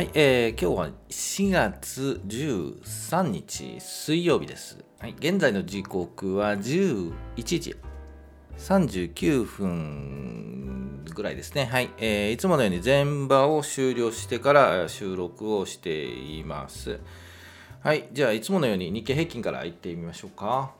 はい、えー今日は4月13日水曜日です。はい、現在の時刻は11時39分ぐらいですね。はい、えーいつものように全場を終了してからえー収録をしています。はい、じゃあいつものように日経平均からいってみましょうか。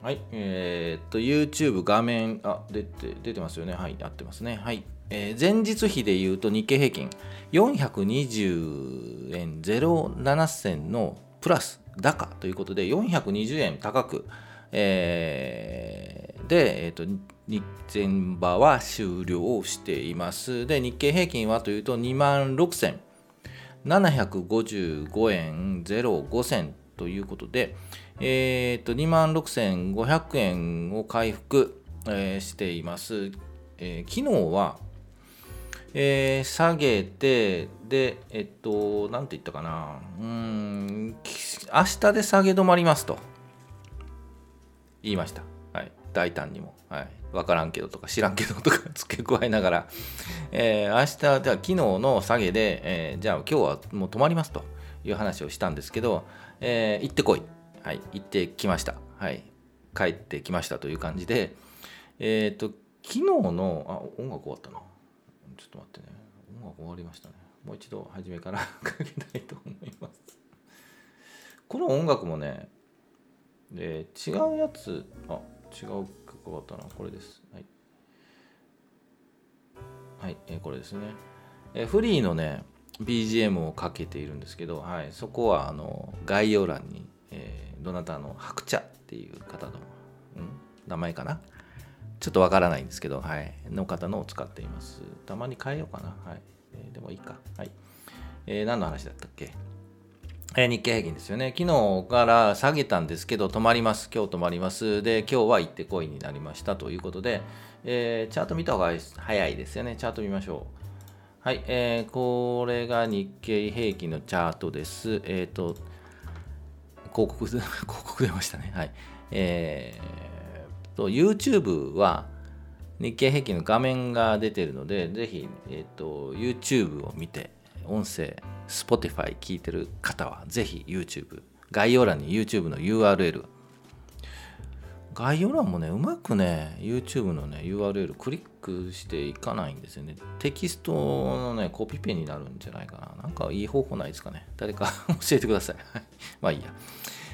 はい、えーっと、YouTube 画面、あ、出て、出てますよね。はい、合ってますね。はい。えー前日比で言うと日経平均420円07銭のプラス高ということで420円高く、えーで、えーと日前場は終了しています。で、日経平均はというと2万6755円05銭ということで、えー、と2万6500円を回復、えーしています。えー昨日は、えー下げて、で、えっと、なんて言ったかな、うん、明日で下げ止まりますと言いました。はい、大胆にも。はい、分からんけどとか知らんけどとか付け加えながら、えー明日、じゃあ昨日の下げで、えーじゃあ今日はもう止まりますという話をしたんですけど、えー行ってこい。はい、行ってきました。はい、帰ってきましたという感じで、えっ、と、昨日の、あ、音楽終わったな。ちょっと待ってね。音楽終わりましたね。もう一度初めから かけたいと思います。この音楽もね、で違うやつ、あ、違う曲終わったな。これです。はい。はい、えーこれですね。えーフリーのね、BGM をかけているんですけど、はい、そこはあの概要欄に、えーどなたの白茶っていう方の、うん、名前かなちょっとわからないんですけど、はい、の方のを使っています。たまに変えようかな。はい。えーでもいいか。はい。えー何の話だったっけ？えー日経平均ですよね。昨日から下げたんですけど、止まります。今日止まります。で、今日は行ってこいになりましたということで、えーチャート見た方が早いですよね。チャート見ましょう。はい、えーこれが日経平均のチャートです。えっ、と、広告、広告出ましたね。はい。えーと、YouTube は日経平均の画面が出てるので、ぜひ、えっ、と、YouTube を見て、音声、Spotify 聞いてる方は、ぜひ YouTube、概要欄に YouTube の URL、概要欄もね、うまくね、YouTube のね、URL クリックしていかないんですよね。テキストのね、コピペになるんじゃないかな。なんかいい方法ないですかね。誰か 教えてください。はいまあいいや。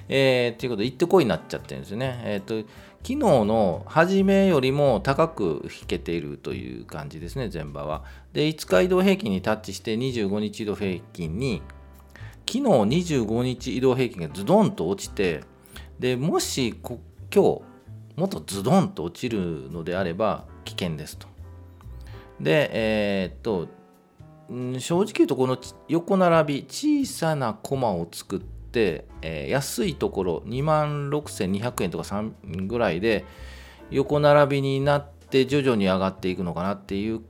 えー、ということで、行ってこいになっちゃってるんですよね。えっ、と、昨日の初めよりも高く引けているという感じですね、前場は。で、5日移動平均にタッチして25日移動平均に、昨日25日移動平均がズドンと落ちて、でもしこ今日もっとズドンと落ちるのであれば危険ですと。で、えーっと、正直言うとこの横並び小さなコマを作って、えー安いところ2万6200円とか3ぐらいで横並びになって徐々に上がっていくのかなっていう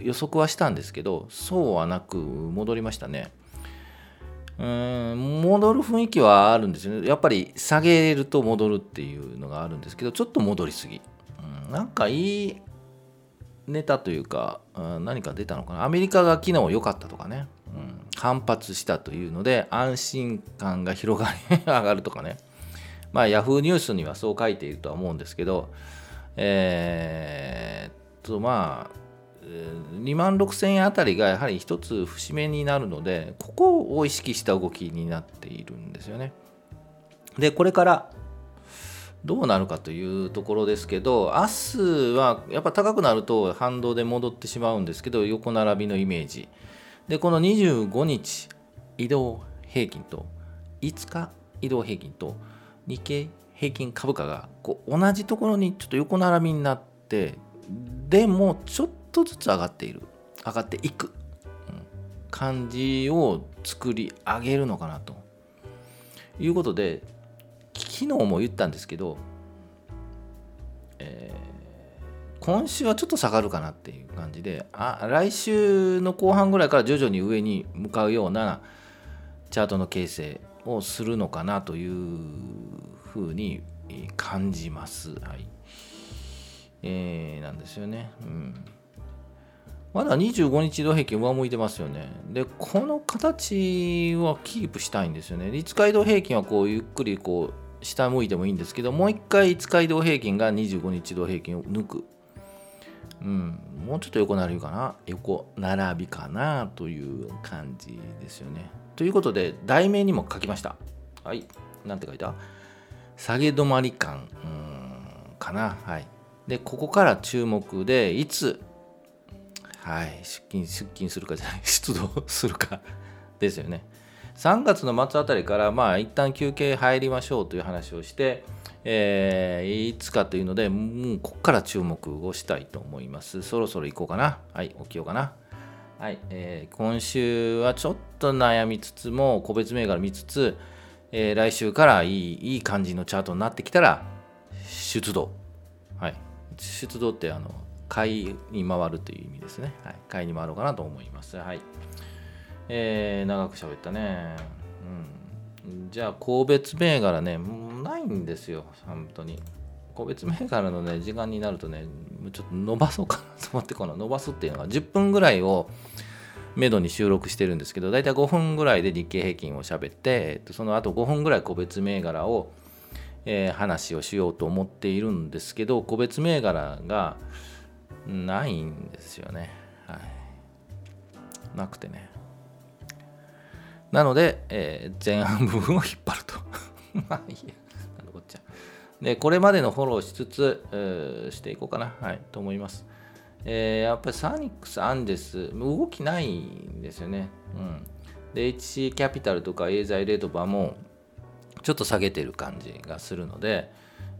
予測はしたんですけどそうはなく戻りましたね。うん戻る雰囲気はあるんですよね。やっぱり下げると戻るっていうのがあるんですけどちょっと戻りすぎ。うんなんかいいネタというか、うん何か出たのかな。アメリカが昨日良かったとかね、反発したというので安心感が広がり上がるとかね。まあヤフーニュースにはそう書いているとは思うんですけど、えーっとまあ2万6000円あたりがやはり一つ節目になるのでここを意識した動きになっているんですよね。でこれからどうなるかというところですけど明日はやっぱ高くなると反動で戻ってしまうんですけど横並びのイメージでこの25日移動平均と5日移動平均と日経平均株価がこう同じところにちょっと横並びになってでもちょっとずつ上がっている。上がっていく、うん。感じを作り上げるのかなと。いうことで昨日も言ったんですけど、今週はちょっと下がるかなっていう感じであ来週の後半ぐらいから徐々に上に向かうようなチャートの形成をするのかなというふうに感じます。はいえーなんですよね。うんまだ25日移動平均上向いてますよね。で、この形はキープしたいんですよね。5日移動平均はこうゆっくりこう下向いてもいいんですけど、もう一回5日移動平均が25日移動平均を抜く。うん、もうちょっと横並びかな。横並びかなという感じですよね。ということで、題名にも書きました。はい。なんて書いた？下げ止まり感、うん、かな。はい。で、ここから注目で、いつはい、出勤出勤するかじゃない出動するかですよね3月の末あたりからまあ一旦休憩入りましょうという話をして、えー、いつかというのでもうここから注目をしたいと思いますそろそろ行こうかなはい起きようかなはい、えー、今週はちょっと悩みつつも個別銘柄見つつ、えー、来週からいいいい感じのチャートになってきたら出動はい出動ってあの買いに回るという意味ですね。はい、買いに回ろうかなと思います。はい。えー、長く喋ったね。うん。じゃあ、個別銘柄ね、ないんですよ、本当に。個別銘柄のね、時間になるとね、ちょっと伸ばそうかなと思って、この伸ばすっていうのは10分ぐらいをめどに収録してるんですけど、だいたい5分ぐらいで日経平均を喋って、その後5分ぐらい個別銘柄を、えー、話をしようと思っているんですけど、個別銘柄が、ないんですよね。はい。なくてね。なので、えー、前半部分を引っ張ると。まあいいや。なんこっちゃ。で、これまでのフォローしつつ、えー、していこうかな。はい。と思います。えー、やっぱりサニックス、アンデス、動きないんですよね。うん。で、HC キャピタルとかエーザイレートバもちょっと下げてる感じがするので、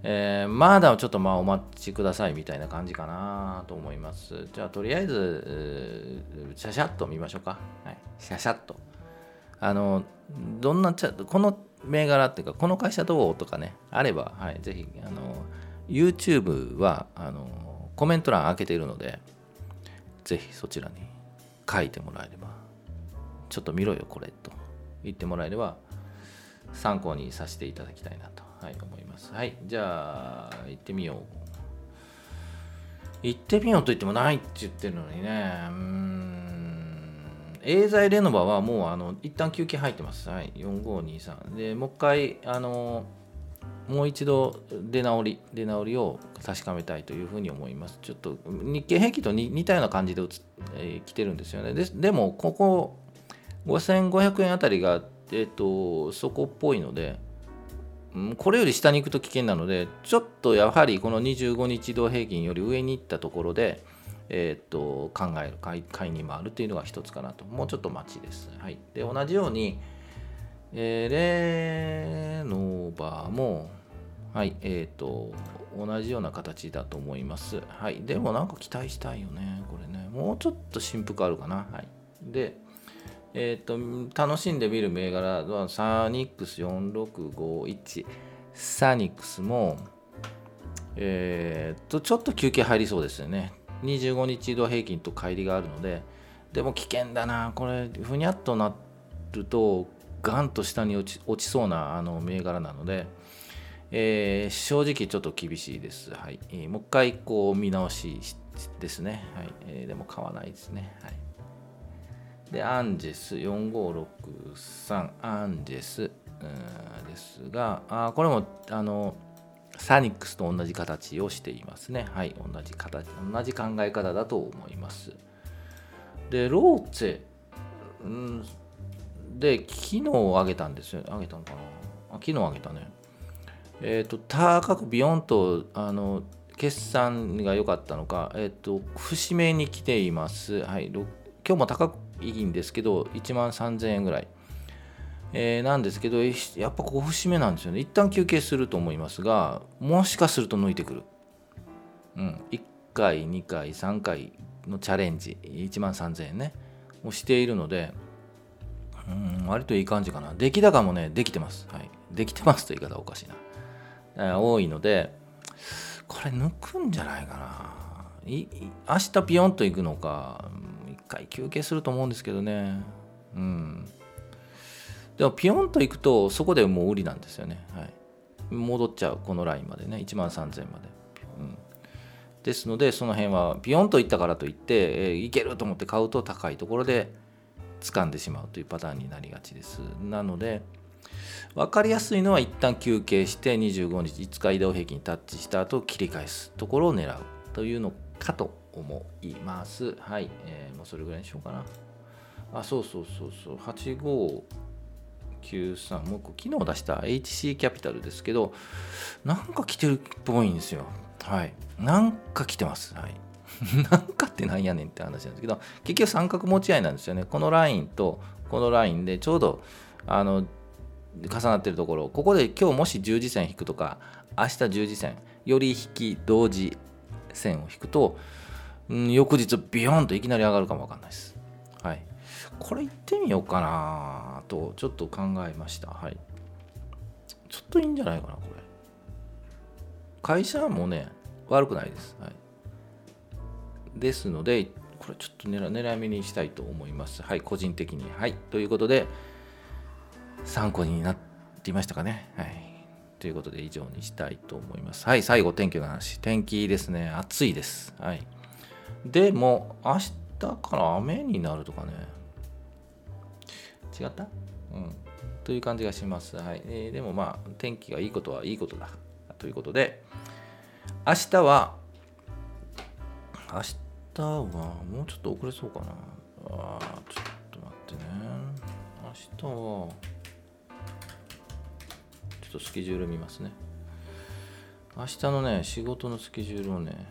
えー、まだちょっとまあお待ちくださいみたいな感じかなと思います。じゃあとりあえず、シャシャッと見ましょうか。はい、シャシャッと。あの、どんなチャ、この銘柄っていうか、この会社どうとかね、あれば、はい、ぜひ、あの、YouTube は、あの、コメント欄開けているので、ぜひそちらに書いてもらえれば、ちょっと見ろよ、これと言ってもらえれば、参考にさせていただきたいなと、はい、思います。はい、じゃあ、行ってみよう。行ってみようと言ってもないって言ってるのにね、うん、エーザイレノバはもう、あの、一旦休憩入ってます。はい、4523。で、もう一回、あの、もう一度出直り、出直りを確かめたいというふうに思います。ちょっと日経平均と似たような感じでえー、来てるんですよね。ででも、ここ5500円あたりがえっ、と、そこっぽいので、これより下に行くと危険なので、ちょっとやはりこの25日移動平均より上に行ったところで、えー、と考える買い、買いに回るというのが一つかなと。もうちょっと待ちです。はい、で同じように、えー、レノーバーも、はい、え、ー、と、同じような形だと思います。はい、でもなんか期待したいよね、これね。もうちょっと振幅あるかな。はい。で、えーと、楽しんで見る銘柄はサニックス4651サニックスも、えーと、ちょっと休憩入りそうですよね25日移動平均と乖離があるのででも危険だな。これふにゃっとなるとガンと下に落ち落ちそうなあの銘柄なので、えー、正直ちょっと厳しいです、はい。えー、もう一回こう見直しですね、はい。えー、でも買わないですね、はい。で、アンジェス4563アンジェスですが、あこれもあのサニックスと同じ形をしていますね。はい、同じ形、同じ考え方だと思います。で、ローツェ、うん、で、昨日上げたんですよ。上げたのかな？あ昨日上げたね。えっ、ー、と、高くビヨンと、あの、決算が良かったのか、えっ、ー、と、節目に来ています。はい、今日も高いんですけど、1万3000円ぐらい。えー、なんですけど、やっぱここ節目なんですよね。一旦休憩すると思いますが、もしかすると抜いてくる。うん、1回、2回、3回のチャレンジ、1万3000円ね、をしているので、うん、割といい感じかな。出来高もね、できてます。はい。できてますという言い方おかしいな。え多いので、これ抜くんじゃないかな。い明日ピヨンと行くのか、回休憩すると思うんですけどね。うん。でも、ピヨンと行くと、そこでもう売りなんですよね。はい。戻っちゃう、このラインまでね。1万3000まで。うん。ですのでその辺はビヨンといったからといって、えー、いけると思って買うと高いところで掴んでしまうというパターンになりがちですなので分かりやすいのは一旦休憩して25日5日移動平均にタッチした後切り返すところを狙うというのかと思いますはい、えー、もうそれぐらいにしようかなあそうそうそうそう93もう昨日出した HC キャピタルですけどなんか来てるっぽいんですよ。はい。なんか来てます。はい。なんかってなんやねんって話なんですけど結局三角持ち合いなんですよね。このラインとこのラインでちょうどあの重なってるところここで今日もし十字線引くとか明日十字線より引き同時線を引くと、うん、翌日ビヨンといきなり上がるかもわかんないです。はい。これ行ってみようかなとちょっと考えました。はい。ちょっといいんじゃないかな、これ。会社もね、悪くないです。はい。ですので、これちょっと狙狙い目にしたいと思います。はい、個人的に。はい。ということで、参考になっていましたかね。はい。ということで以上にしたいと思います。はい、最後天気の話。天気ですね。暑いです。はい。でも、明日から雨になるとかね。違った？うん。という感じがします。はい。えー、でもまあ、天気がいいことはいいことだ。ということで、明日は、明日はもうちょっと遅れそうかな。あちょっと待ってね。明日は、ちょっとスケジュール見ますね。明日のね、仕事のスケジュールをね、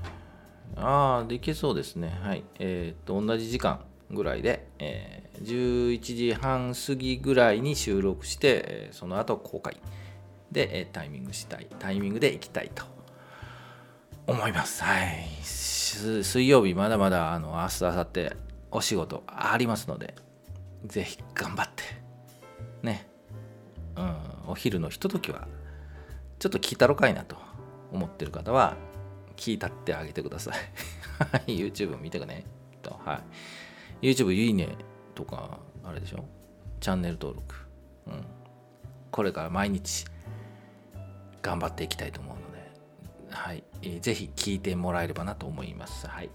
ああ、できそうですね。はい。えっ、と、同じ時間ぐらいで、えー、11時半過ぎぐらいに収録して、えー、その後公開。で、えー、タイミングしたい、タイミングで行きたいと思います。はい。水曜日、まだまだ、あの、明日、明後日、お仕事ありますので、ぜひ頑張って、ね、うん、お昼のひとときはちょっと聞いたろかいなと思ってる方は聞いたってあげてください。YouTube 見てくね。と。はい。YouTube いいねとかあれでしょ？チャンネル登録。うん。これから毎日頑張っていきたいと思うので。はい、えー、ぜひ聞いてもらえればなと思います。はい。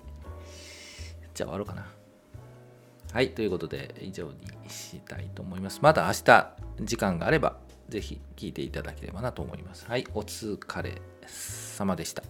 じゃあ終わろうかな。はい。ということで以上にしたいと思います。また明日時間があればぜひ聞いていただければなと思います。はい、お疲れ様でした。